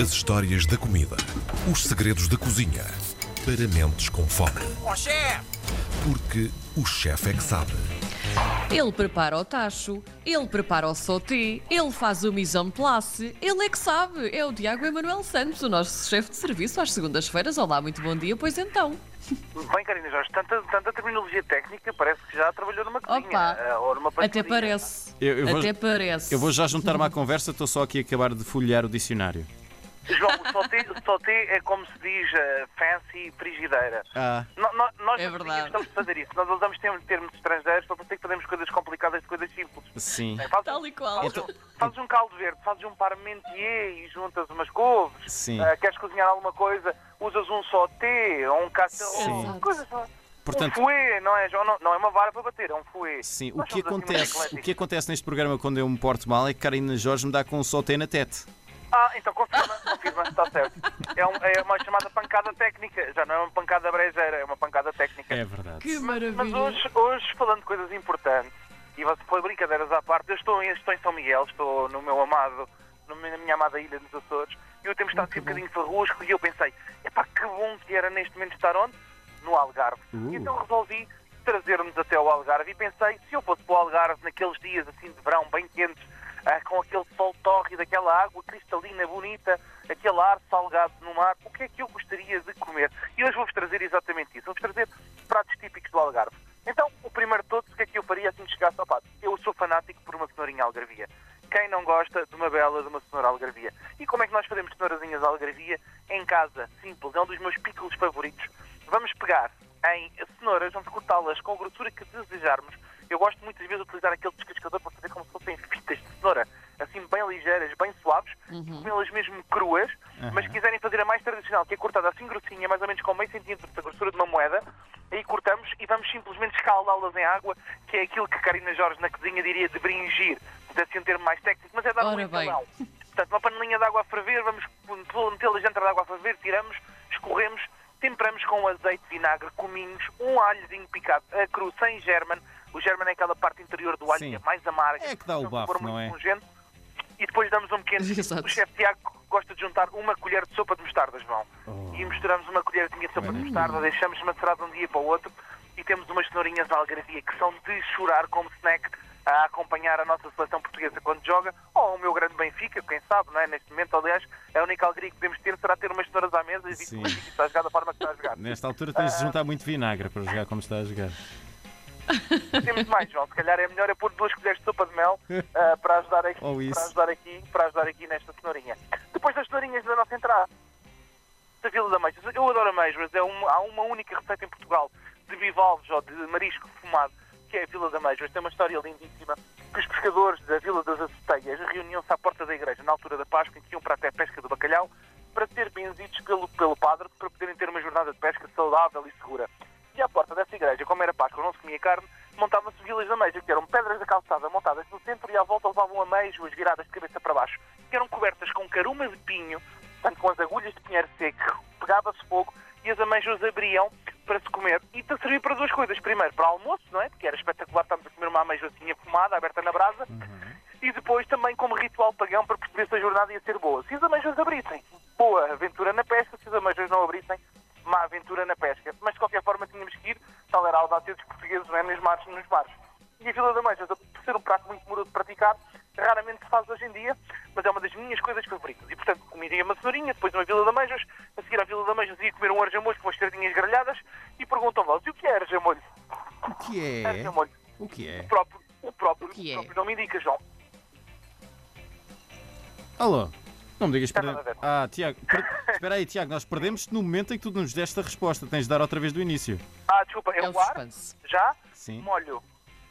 As histórias da comida. Os segredos da cozinha. Para mentes com fome. Ó chefe! Porque o chefe é que sabe. Ele prepara o tacho, ele prepara o sauté, ele faz o mise en place, ele é que sabe. É o Tiago Emanuel Santos, o nosso chefe de serviço às segundas-feiras. Olá, muito bom dia, pois então. Bem, Karina Jorge, tanta, tanta terminologia técnica, parece que já trabalhou numa cozinha. Opa, eh, ou numa Até parece. Eu- eu vou- Até parece. Eu vou já juntar-me à conversa, estou só aqui a acabar de folhear o dicionário. João, o sauté, o sauté é como se diz eh, fancy frigideira. Ah, No- no- nós É verdade. gostamos de fazer isso. Nós usamos termos, termos estrangeiros para parecer que fazemos coisas complicadas de coisas simples. sim. Bem, fazes, Tal e qual. Fazes, um, fazes um caldo verde, fazes um parmentier e juntas umas couves. Sim. Eh, queres cozinhar alguma coisa, usas um sauté ou um casserole. Sim. Coisas, Portanto- um fouet, não é, João? Não, não é uma vara para bater, é um fouet. Sim, o que, assim acontece, o ecléticos. que acontece neste programa quando eu me porto mal é que Karina Jorge me dá com um soltei na tete. Ah, então confirma, confirma, está certo. É, um- é uma chamada pancada técnica, já não é uma pancada brejeira, é uma pancada técnica. É verdade. Que Mas maravilha. hoje, hoje, falando de coisas importantes, e você foi brincadeiras à parte, eu estou em, estou em São Miguel, estou no meu amado, na minha amada ilha dos Açores, e o tempo está assim um bocadinho farrusco, e eu pensei, epá, que bom que era neste momento estar onde? No Algarve. Uh. E então resolvi trazer-nos até ao Algarve, e pensei, se eu fosse para o Algarve naqueles dias assim de verão, bem quentes, ah, com aquele sol tórrido, aquela água cristalina, bonita, aquele ar salgado no mar, o que é que eu gostaria de comer? E hoje vou-vos trazer exatamente isso. Vou-vos trazer pratos típicos do Algarve. Então, o primeiro de todos, o que é que eu faria assim que chegasse ao pato? Eu sou fanático por uma cenourinha algarvia. Quem não gosta de uma bela de uma cenoura algarvia? E como é que nós fazemos cenourazinhas algarvia? Em casa, simples, é um dos meus pickles favoritos. Vamos pegar em cenouras, vamos cortá-las com a grossura que desejarmos. Eu gosto muitas vezes de utilizar aquele descascador para fazer como se fossem fitas bem ligeiras, bem suaves, comê-las mesmo cruas, mas se quiserem fazer a mais tradicional, que é cortada assim grossinha, mais ou menos com meio centímetro da grossura de uma moeda, aí cortamos e vamos simplesmente escaldá-las em água, que é aquilo que Karina Jorge na cozinha diria de bringir, desse um termo mais técnico, mas é dar um Ora entalão. Portanto, uma panelinha de água a ferver, vamos metê-las dentro da água a ferver, tiramos, escorremos, temperamos com azeite, vinagre, cominhos, um alhozinho picado a cru, sem german. O german é aquela parte interior do alho Sim. que é mais amarga. É que dá o bafo, for não muito é? pungente. E depois damos um pequeno... Exato. O chefe Tiago gosta de juntar uma colher de sopa de mostarda, João. Oh. E misturamos uma colherzinha de sopa de mostarda, deixamos macerar de um dia para o outro e temos umas cenourinhas de algarvia que são de chorar como snack a acompanhar a nossa seleção portuguesa quando joga, ou o meu grande Benfica, quem sabe, não é? Neste momento, aliás, é a única alegria que podemos ter será ter umas cenouras à mesa e Sim. que está a jogar da forma que está a jogar. Nesta altura tens de juntar muito vinagre para jogar como está a jogar. Temos mais, João. Se calhar é melhor é pôr duas colheres de sopa de mel ah, para, ajudar aqui, isso. para, ajudar aqui, para ajudar aqui nesta cenourinha. Depois das cenourinhas da nossa entrada, da Vila da Meixas. Eu adoro ameijoas. É uma, há uma única receita em Portugal de bivalves ou de marisco fumado, que é a Vila da Meixas. Tem uma história lindíssima que os pescadores da Vila das Aceteias reuniam-se à porta da igreja na altura da Páscoa, em que iam para até a pesca do bacalhau, para ser benzidos pelo, pelo padre, para poderem ter uma jornada de pesca saudável e segura. E à porta dessa igreja, como era Páscoa, não se comia carne, montavam-se vilas de ameijo, que eram pedras da calçada montadas no centro e à volta levavam ameijoas viradas de cabeça para baixo, que eram cobertas com caruma de pinho, portanto com as agulhas de pinheiro seco, pegava-se fogo e as ameijoas abriam para se comer. E te servia para duas coisas. Primeiro, para almoço, não é? Porque era espetacular, estamos a comer uma ameijoazinha fumada, aberta na brasa. E depois também como ritual pagão para perceber se a jornada ia ser boa. Se as ameijoas abrissem, boa aventura na pesca. Se as ameijoas não abrissem, má aventura na pesca. Mas de qualquer forma tínhamos que ir, tal era a audácia dos portugueses, não é? Nos mares. E a Vila da Meijas, por ser um prato muito demorado de praticar, raramente se faz hoje em dia, mas é uma das minhas coisas favoritas. E, portanto, comeria uma cenourinha, depois uma Vila da Meijas, a seguir à Vila da Meijas ia comer um arjamolho com umas sardinhas grelhadas e perguntam-vos, e o que é arjamolho? O que é? Arjamolho. O que é? O próprio, o próprio, que é? o próprio nome indica, João. Alô? Não me digas a ver. Ah, Tiago, per- espera aí, Tiago, nós perdemos no momento em que tu nos deste a resposta. Tens de dar outra vez do início. Ah, desculpa, é, É o ar, suspense. já, Sim. molho.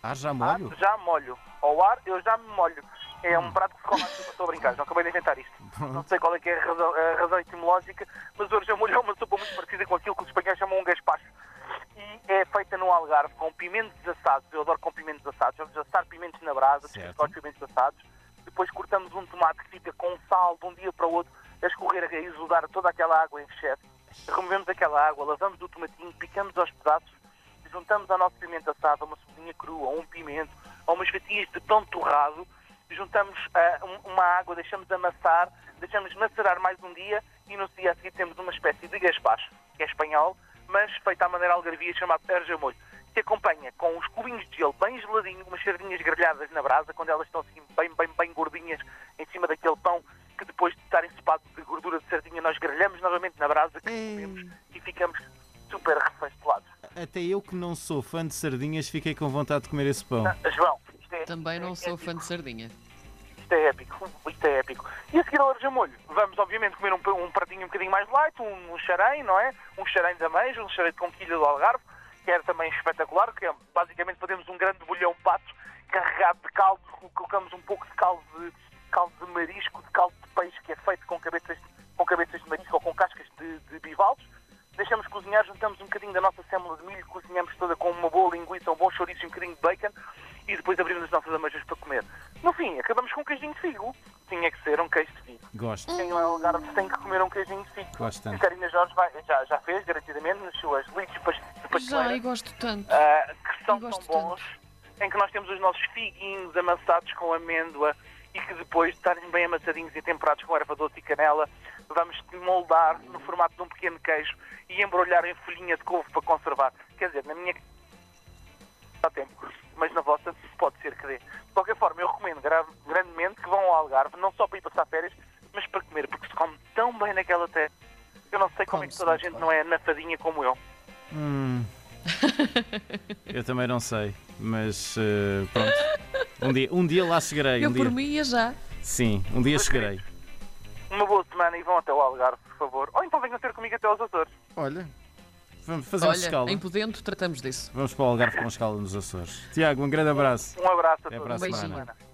Ah, já Ah, molho? já molho. Ao ar, eu já me molho. É um prato que se come à sopa. Estou a brincar, não acabei de inventar isto. Não sei qual é que é a razão, a razão etimológica, mas o arjamolho é uma sopa muito parecida com aquilo que os espanhóis chamam um gaspacho. E é feita no Algarve com pimentos assados. Eu adoro com pimentos assados. Vamos assar pimentos na brasa, com os pimentos assados. Depois cortamos um tomate que fica com sal de um dia para o outro, a escorrer, a exudar toda aquela água em excesso. Removemos aquela água, lavamos o tomatinho, picamos aos pedaços juntamos ao nosso pimento assado uma cebolinha crua, um pimento, ou umas fatias de pão torrado juntamos um- uma água, deixamos amassar, deixamos macerar mais um dia e no dia a seguir temos uma espécie de gaspacho, que é espanhol, mas feita à maneira algarvia, chamado erja molho, que acompanha com uns cubinhos de gelo bem geladinho, umas sardinhas grelhadas na brasa, quando elas estão assim bem, bem, bem gordinhas em cima daquele pão, que depois de estar ensopado de gordura de sardinha, nós grelhamos novamente na brasa, que comemos e ficamos super refastelados. Até eu que não sou fã de sardinhas fiquei com vontade de comer esse pão. Ah, João, isto é, Também não é sou épico. fã de sardinha. Isto é épico, isto é épico. E a seguir ao laranja molho, vamos obviamente comer um, um pratinho um bocadinho mais light, um, um xarém, não é? Um xarém de ameijo, um xarém de conquilha do Algarve, que era também espetacular, que é, basicamente fazemos um grande bolhão pato carregado de caldo, colocamos um pouco de caldo de, caldo de marisco, de caldo de peixe, que é feito com cabeças, com cabeças de marisco ou com cascas de, de bivalves. Deixamos cozinhar, juntamos um bocadinho da nossa sêmola de milho, cozinhamos toda com uma boa linguiça, um bom chouriço e um bocadinho de bacon e depois abrimos as nossas ameijas para comer. No fim, acabamos com um queijinho de figo. Tinha que ser um queijo de figo. Gosto. Quem é Algarve tem que comer um queijinho de figo. Gosto. E Karina Jorge vai- já, já fez, garantidamente, nas suas lides de pas- de Já, pasteleira, e gosto tanto. ah, que são tão bons, em que nós temos os nossos figuinhos amassados com amêndoa e que depois de estarem bem amassadinhos e temperados com erva doce e canela, vamos moldar no formato de um pequeno queijo e embrulhar em folhinha de couve para conservar. Quer dizer, na minha há tempo, mas na vossa pode ser que dê. De qualquer forma, eu recomendo gra- grandemente que vão ao Algarve, não só para ir passar férias, mas para comer, porque se come tão bem naquela terra. Eu não sei como é que toda a gente bem. não é nafadinha como eu. Hum. Eu também não sei, mas eh, pronto. Um dia, um dia lá chegarei. Eu Um por dia. mim ia já. Sim, um dia chegarei. Uma boa semana e vão até o Algarve, por favor. Ou então venham ter comigo até aos Açores. Olha, vamos fazer uma Olha, escala. em Podento tratamos disso. Vamos para o Algarve com escala nos Açores. Tiago, um grande abraço. Um abraço a Até todos. para a Beijinho. semana. semana.